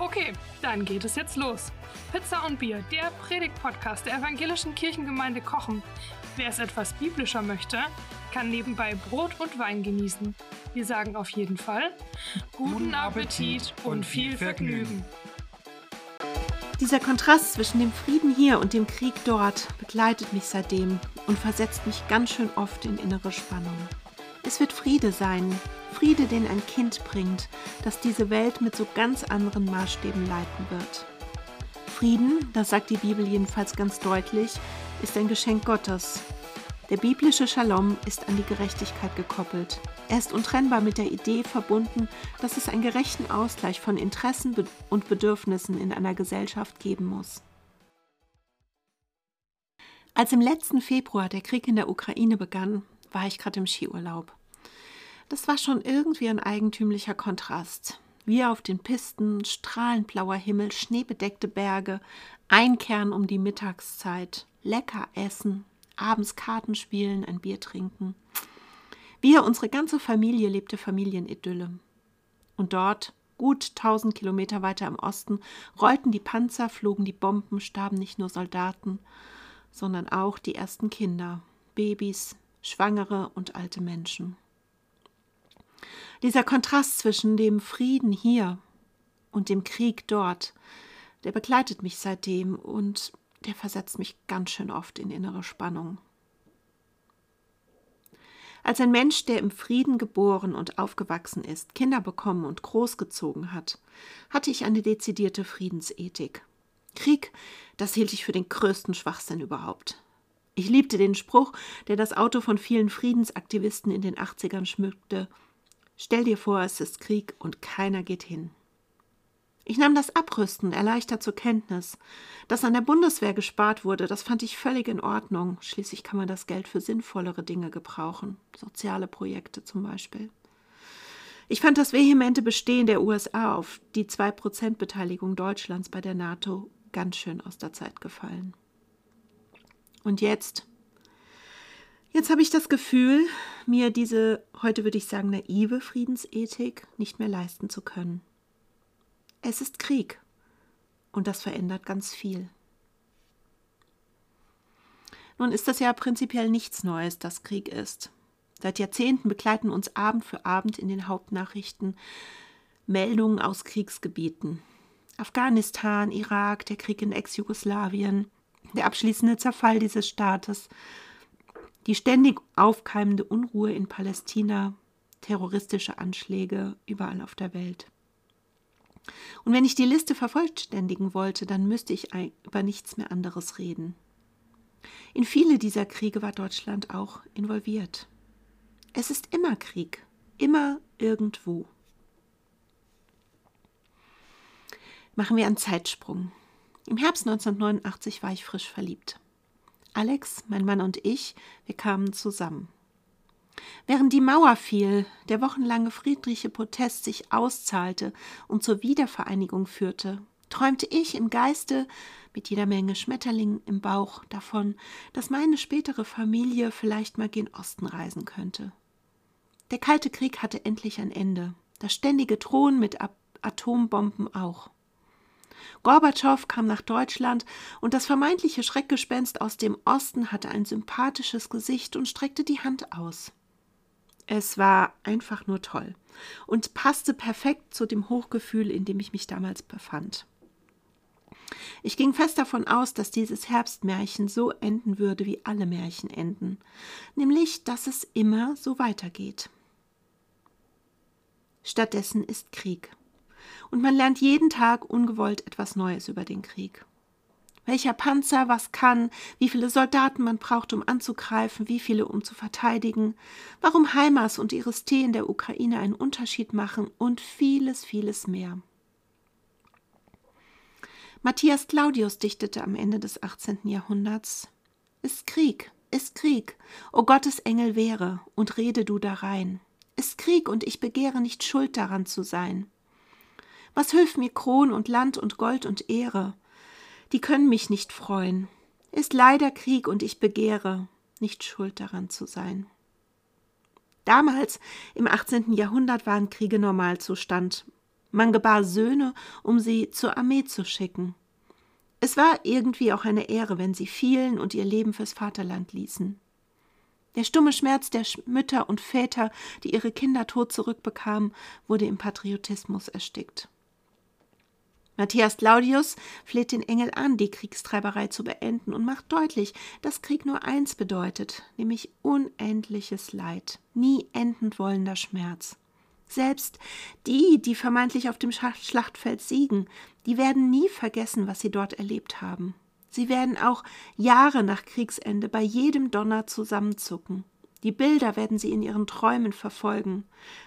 Okay, dann geht es jetzt los. Pizza und Bier, der Predigt-Podcast der evangelischen Kirchengemeinde Kochen. Wer es etwas biblischer möchte, kann nebenbei Brot und Wein genießen. Wir sagen auf jeden Fall guten Appetit und viel Vergnügen. Dieser Kontrast zwischen dem Frieden hier und dem Krieg dort begleitet mich seitdem und versetzt mich ganz schön oft in innere Spannung. Es wird Friede sein, Friede, den ein Kind bringt, das diese Welt mit so ganz anderen Maßstäben leiten wird. Frieden, das sagt die Bibel jedenfalls ganz deutlich, ist ein Geschenk Gottes. Der biblische Shalom ist an die Gerechtigkeit gekoppelt. Er ist untrennbar mit der Idee verbunden, dass es einen gerechten Ausgleich von Interessen und Bedürfnissen in einer Gesellschaft geben muss. Als im letzten Februar der Krieg in der Ukraine begann, war ich gerade im Skiurlaub. Das war schon irgendwie ein eigentümlicher Kontrast. Wir auf den Pisten, strahlend blauer Himmel, schneebedeckte Berge, Einkehren um die Mittagszeit, lecker essen, abends Karten spielen, ein Bier trinken. Wir, unsere ganze Familie lebte Familienidylle. Und dort, gut tausend Kilometer weiter im Osten, rollten die Panzer, flogen die Bomben, starben nicht nur Soldaten, sondern auch die ersten Kinder, Babys, Schwangere und alte Menschen. Dieser Kontrast zwischen dem Frieden hier und dem Krieg dort, der begleitet mich seitdem und der versetzt mich ganz schön oft in innere Spannung. Als ein Mensch, der im Frieden geboren und aufgewachsen ist, Kinder bekommen und großgezogen hat, hatte ich eine dezidierte Friedensethik. Krieg, das hielt ich für den größten Schwachsinn überhaupt. Ich liebte den Spruch, der das Auto von vielen Friedensaktivisten in den 80ern schmückte. Stell dir vor, es ist Krieg und keiner geht hin. Ich nahm das Abrüsten erleichtert zur Kenntnis. Dass an der Bundeswehr gespart wurde, das fand ich völlig in Ordnung. Schließlich kann man das Geld für sinnvollere Dinge gebrauchen, soziale Projekte zum Beispiel. Ich fand das vehemente Bestehen der USA auf die 2% Beteiligung Deutschlands bei der NATO ganz schön aus der Zeit gefallen. Und jetzt? Jetzt habe ich das Gefühl, mir diese, heute würde ich sagen, naive Friedensethik nicht mehr leisten zu können. Es ist Krieg und das verändert ganz viel. Nun ist das ja prinzipiell nichts Neues, dass Krieg ist. Seit Jahrzehnten begleiten uns Abend für Abend in den Hauptnachrichten Meldungen aus Kriegsgebieten. Afghanistan, Irak, der Krieg in Ex-Jugoslawien, der abschließende Zerfall dieses Staates, die ständig aufkeimende Unruhe in Palästina, terroristische Anschläge überall auf der Welt. Und wenn ich die Liste vervollständigen wollte, dann müsste ich über nichts mehr anderes reden. In viele dieser Kriege war Deutschland auch involviert. Es ist immer Krieg, immer irgendwo. Machen wir einen Zeitsprung. Im Herbst 1989 war ich frisch verliebt. Alex, mein Mann und ich, wir kamen zusammen. Während die Mauer fiel, der wochenlange friedliche Protest sich auszahlte und zur Wiedervereinigung führte, träumte ich im Geiste mit jeder Menge Schmetterlingen im Bauch davon, dass meine spätere Familie vielleicht mal gen Osten reisen könnte. Der Kalte Krieg hatte endlich ein Ende, das ständige Drohen mit Atombomben auch. Gorbatschow kam nach Deutschland und das vermeintliche Schreckgespenst aus dem Osten hatte ein sympathisches Gesicht und streckte die Hand aus. Es war einfach nur toll und passte perfekt zu dem Hochgefühl, in dem ich mich damals befand. Ich ging fest davon aus, dass dieses Herbstmärchen so enden würde, wie alle Märchen enden, nämlich dass es immer so weitergeht. Stattdessen ist Krieg und man lernt jeden Tag ungewollt etwas Neues über den Krieg. Welcher Panzer was kann, wie viele Soldaten man braucht, um anzugreifen, wie viele, um zu verteidigen, warum Heimas und Iris T in der Ukraine einen Unterschied machen und vieles, vieles mehr. Matthias Claudius dichtete am Ende des 18. Jahrhunderts: Ist Krieg, Ist Krieg, o Gottes Engel wäre, und rede du darein. Ist Krieg, und ich begehre nicht schuld daran zu sein. Was hilft mir Kron und Land und Gold und Ehre? Die können mich nicht freuen. Ist leider Krieg, und ich begehre nicht schuld daran zu sein. Damals, im 18. Jahrhundert, waren Kriege Normalzustand. Man gebar Söhne, um sie zur Armee zu schicken. Es war irgendwie auch eine Ehre, wenn sie fielen und ihr Leben fürs Vaterland ließen. Der stumme Schmerz der Mütter und Väter, die ihre Kinder tot zurückbekamen, wurde im Patriotismus erstickt. Matthias Claudius fleht den Engel an, die Kriegstreiberei zu beenden und macht deutlich, dass Krieg nur eins bedeutet, nämlich unendliches Leid, nie endend wollender Schmerz. Selbst die, die vermeintlich auf dem Schlachtfeld siegen, die werden nie vergessen, was sie dort erlebt haben. Sie werden auch Jahre nach Kriegsende bei jedem Donner zusammenzucken. Die Bilder werden sie in ihren Träumen verfolgen.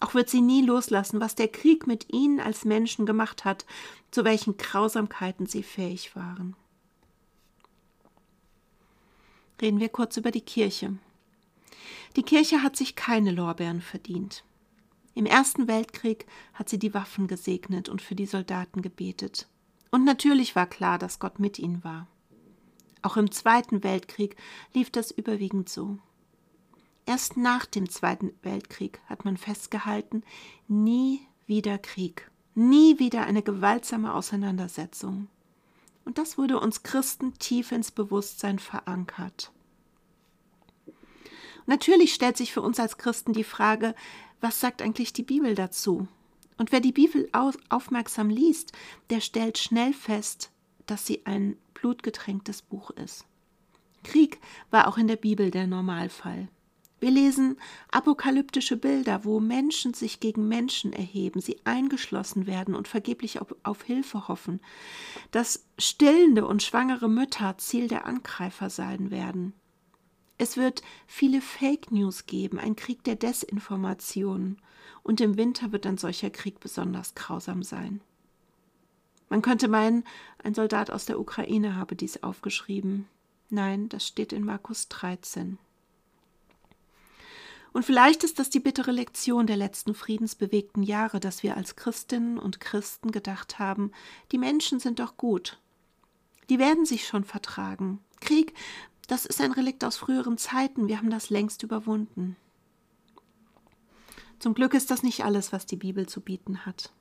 Auch wird sie nie loslassen, was der Krieg mit ihnen als Menschen gemacht hat, zu welchen Grausamkeiten sie fähig waren. Reden wir kurz über die Kirche. Die Kirche hat sich keine Lorbeeren verdient. Im Ersten Weltkrieg hat sie die Waffen gesegnet und für die Soldaten gebetet. Und natürlich war klar, dass Gott mit ihnen war. Auch im Zweiten Weltkrieg lief das überwiegend so. Erst nach dem Zweiten Weltkrieg hat man festgehalten, nie wieder Krieg, nie wieder eine gewaltsame Auseinandersetzung. Und das wurde uns Christen tief ins Bewusstsein verankert. Natürlich stellt sich für uns als Christen die Frage, was sagt eigentlich die Bibel dazu? Und wer die Bibel aufmerksam liest, der stellt schnell fest, dass sie ein blutgetränktes Buch ist. Krieg war auch in der Bibel der Normalfall. Wir lesen apokalyptische Bilder, wo Menschen sich gegen Menschen erheben, sie eingeschlossen werden und vergeblich auf, auf, Hilfe hoffen, dass stillende und schwangere Mütter Ziel der Angreifer sein werden. Es wird viele Fake News geben, ein Krieg der Desinformation, und im Winter wird ein solcher Krieg besonders grausam sein. Man könnte meinen, ein Soldat aus der Ukraine habe dies aufgeschrieben. Nein, das steht in Markus 13. Und vielleicht ist das die bittere Lektion der letzten friedensbewegten Jahre, dass wir als Christinnen und Christen gedacht haben, die Menschen sind doch gut. Die werden sich schon vertragen. Krieg, das ist ein Relikt aus früheren Zeiten, wir haben das längst überwunden. Zum Glück ist das nicht alles, was die Bibel zu bieten hat.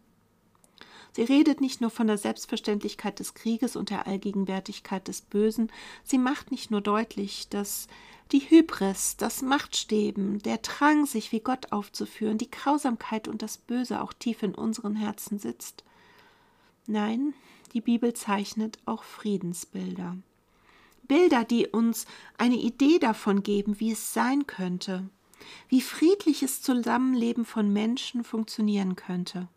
Sie redet nicht nur von der Selbstverständlichkeit des Krieges und der Allgegenwärtigkeit des Bösen, sie macht nicht nur deutlich, dass die Hybris, das Machtsteben, der Drang, sich wie Gott aufzuführen, die Grausamkeit und das Böse auch tief in unseren Herzen sitzt. Nein, die Bibel zeichnet auch Friedensbilder. Bilder, die uns eine Idee davon geben, wie es sein könnte, wie friedliches Zusammenleben von Menschen funktionieren könnte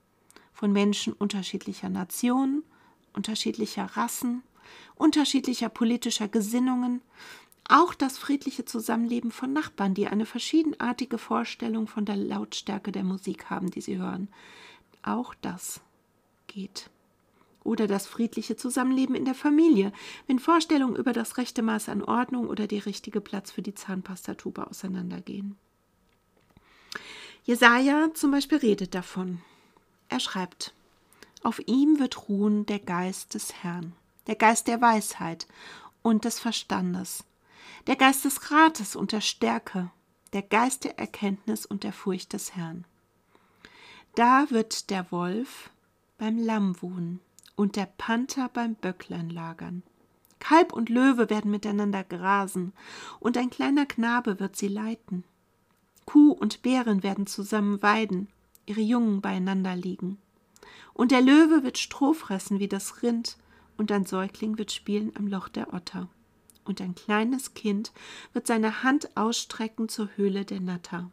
von Menschen unterschiedlicher Nationen, unterschiedlicher Rassen, unterschiedlicher politischer Gesinnungen, auch das friedliche Zusammenleben von Nachbarn, die eine verschiedenartige Vorstellung von der Lautstärke der Musik haben, die sie hören. Auch das geht. Oder das friedliche Zusammenleben in der Familie, wenn Vorstellungen über das rechte Maß an Ordnung oder der richtige Platz für die Zahnpastatube auseinandergehen. Jesaja zum Beispiel redet davon. Er schreibt: Auf ihm wird ruhen der Geist des Herrn, der Geist der Weisheit und des Verstandes, der Geist des Rates und der Stärke, der Geist der Erkenntnis und der Furcht des Herrn. Da wird der Wolf beim Lamm wohnen und der Panther beim Böcklein lagern. Kalb und Löwe werden miteinander grasen, und ein kleiner Knabe wird sie leiten. Kuh und Bären werden zusammen weiden, ihre Jungen beieinander liegen. Und der Löwe wird Stroh fressen wie das Rind, und ein Säugling wird spielen am Loch der Otter. Und ein kleines Kind wird seine Hand ausstrecken zur Höhle der Natter.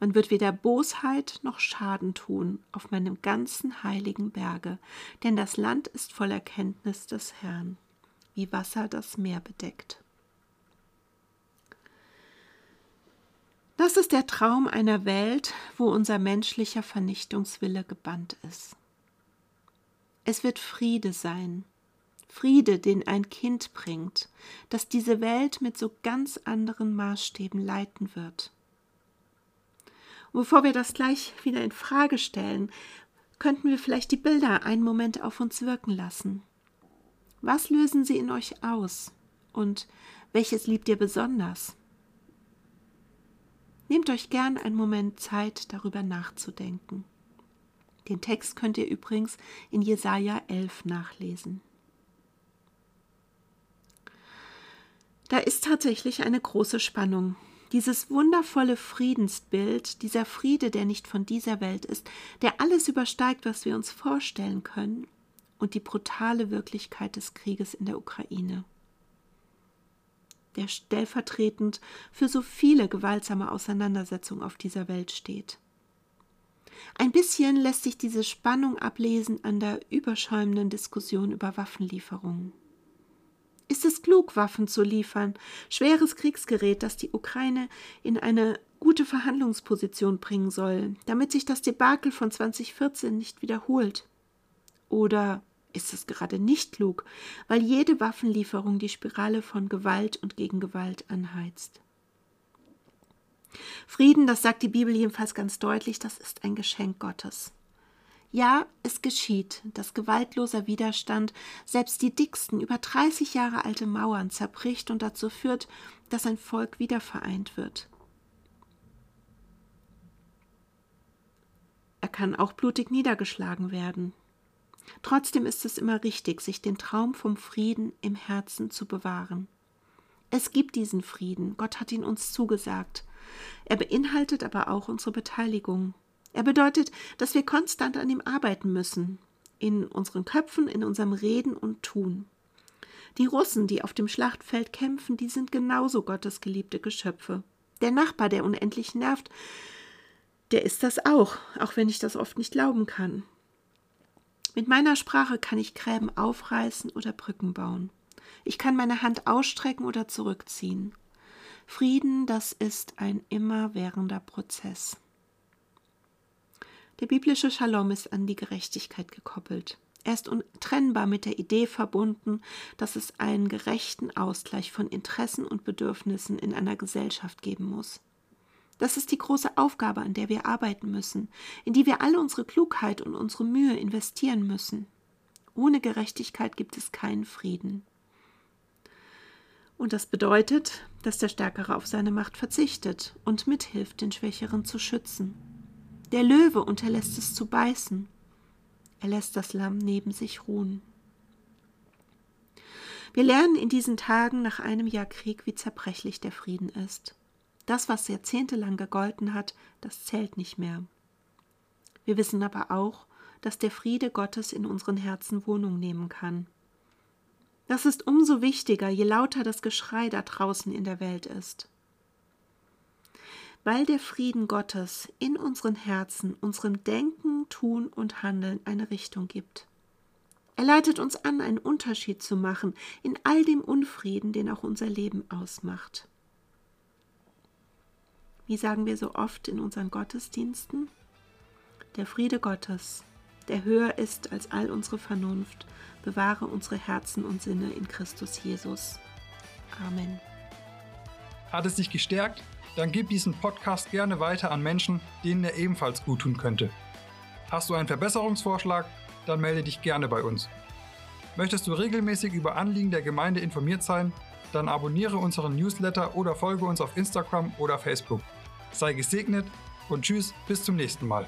Man wird weder Bosheit noch Schaden tun auf meinem ganzen heiligen Berge, denn das Land ist voll Erkenntnis des Herrn, wie Wasser das Meer bedeckt. Das ist der Traum einer Welt, wo unser menschlicher Vernichtungswille gebannt ist. Es wird Friede sein, Friede, den ein Kind bringt, das diese Welt mit so ganz anderen Maßstäben leiten wird. Bevor wir das gleich wieder in Frage stellen, könnten wir vielleicht die Bilder einen Moment auf uns wirken lassen. Was lösen sie in euch aus? Und welches liebt ihr besonders? Nehmt euch gern einen Moment Zeit, darüber nachzudenken. Den Text könnt ihr übrigens in Jesaja 11 nachlesen. Da ist tatsächlich eine große Spannung. Dieses wundervolle Friedensbild, dieser Friede, der nicht von dieser Welt ist, der alles übersteigt, was wir uns vorstellen können, und die brutale Wirklichkeit des Krieges in der Ukraine, der stellvertretend für so viele gewaltsame Auseinandersetzungen auf dieser Welt steht. Ein bisschen lässt sich diese Spannung ablesen an der überschäumenden Diskussion über Waffenlieferungen. Ist es klug, Waffen zu liefern, schweres Kriegsgerät, das die Ukraine in eine gute Verhandlungsposition bringen soll, damit sich das Debakel von 2014 nicht wiederholt? Oder ist es gerade nicht klug, weil jede Waffenlieferung die Spirale von Gewalt und Gegengewalt anheizt? Frieden, das sagt die Bibel jedenfalls ganz deutlich, das ist ein Geschenk Gottes. Ja, es geschieht, dass gewaltloser Widerstand selbst die dicksten, über 30 Jahre alte Mauern zerbricht und dazu führt, dass ein Volk wiedervereint wird. Er kann auch blutig niedergeschlagen werden. Trotzdem ist es immer richtig, sich den Traum vom Frieden im Herzen zu bewahren. Es gibt diesen Frieden, Gott hat ihn uns zugesagt. Er beinhaltet aber auch unsere Beteiligung. Er bedeutet, dass wir konstant an ihm arbeiten müssen, in unseren Köpfen, in unserem Reden und Tun. Die Russen, die auf dem Schlachtfeld kämpfen, die sind genauso Gottes geliebte Geschöpfe. Der Nachbar, der unendlich nervt, der ist das auch, auch wenn ich das oft nicht glauben kann. Mit meiner Sprache kann ich Gräben aufreißen oder Brücken bauen. Ich kann meine Hand ausstrecken oder zurückziehen. Frieden, das ist ein immerwährender Prozess. Der biblische Shalom ist an die Gerechtigkeit gekoppelt. Er ist untrennbar mit der Idee verbunden, dass es einen gerechten Ausgleich von Interessen und Bedürfnissen in einer Gesellschaft geben muss. Das ist die große Aufgabe, an der wir arbeiten müssen, in die wir alle unsere Klugheit und unsere Mühe investieren müssen. Ohne Gerechtigkeit gibt es keinen Frieden. Und das bedeutet, dass der Stärkere auf seine Macht verzichtet und mithilft, den Schwächeren zu schützen. Der Löwe unterlässt es zu beißen. Er lässt das Lamm neben sich ruhen. Wir lernen in diesen Tagen nach einem Jahr Krieg, wie zerbrechlich der Frieden ist. Das, was jahrzehntelang gegolten hat, das zählt nicht mehr. Wir wissen aber auch, dass der Friede Gottes in unseren Herzen Wohnung nehmen kann. Das ist umso wichtiger, je lauter das Geschrei da draußen in der Welt ist weil der Frieden Gottes in unseren Herzen, unserem Denken, Tun und Handeln eine Richtung gibt. Er leitet uns an, einen Unterschied zu machen in all dem Unfrieden, den auch unser Leben ausmacht. Wie sagen wir so oft in unseren Gottesdiensten? Der Friede Gottes, der höher ist als all unsere Vernunft, bewahre unsere Herzen und Sinne in Christus Jesus. Amen. Hat es dich gestärkt? dann gib diesen Podcast gerne weiter an Menschen, denen er ebenfalls gut tun könnte. Hast du einen Verbesserungsvorschlag? Dann melde dich gerne bei uns. Möchtest du regelmäßig über Anliegen der Gemeinde informiert sein? Dann abonniere unseren Newsletter oder folge uns auf Instagram oder Facebook. Sei gesegnet und tschüss, bis zum nächsten Mal.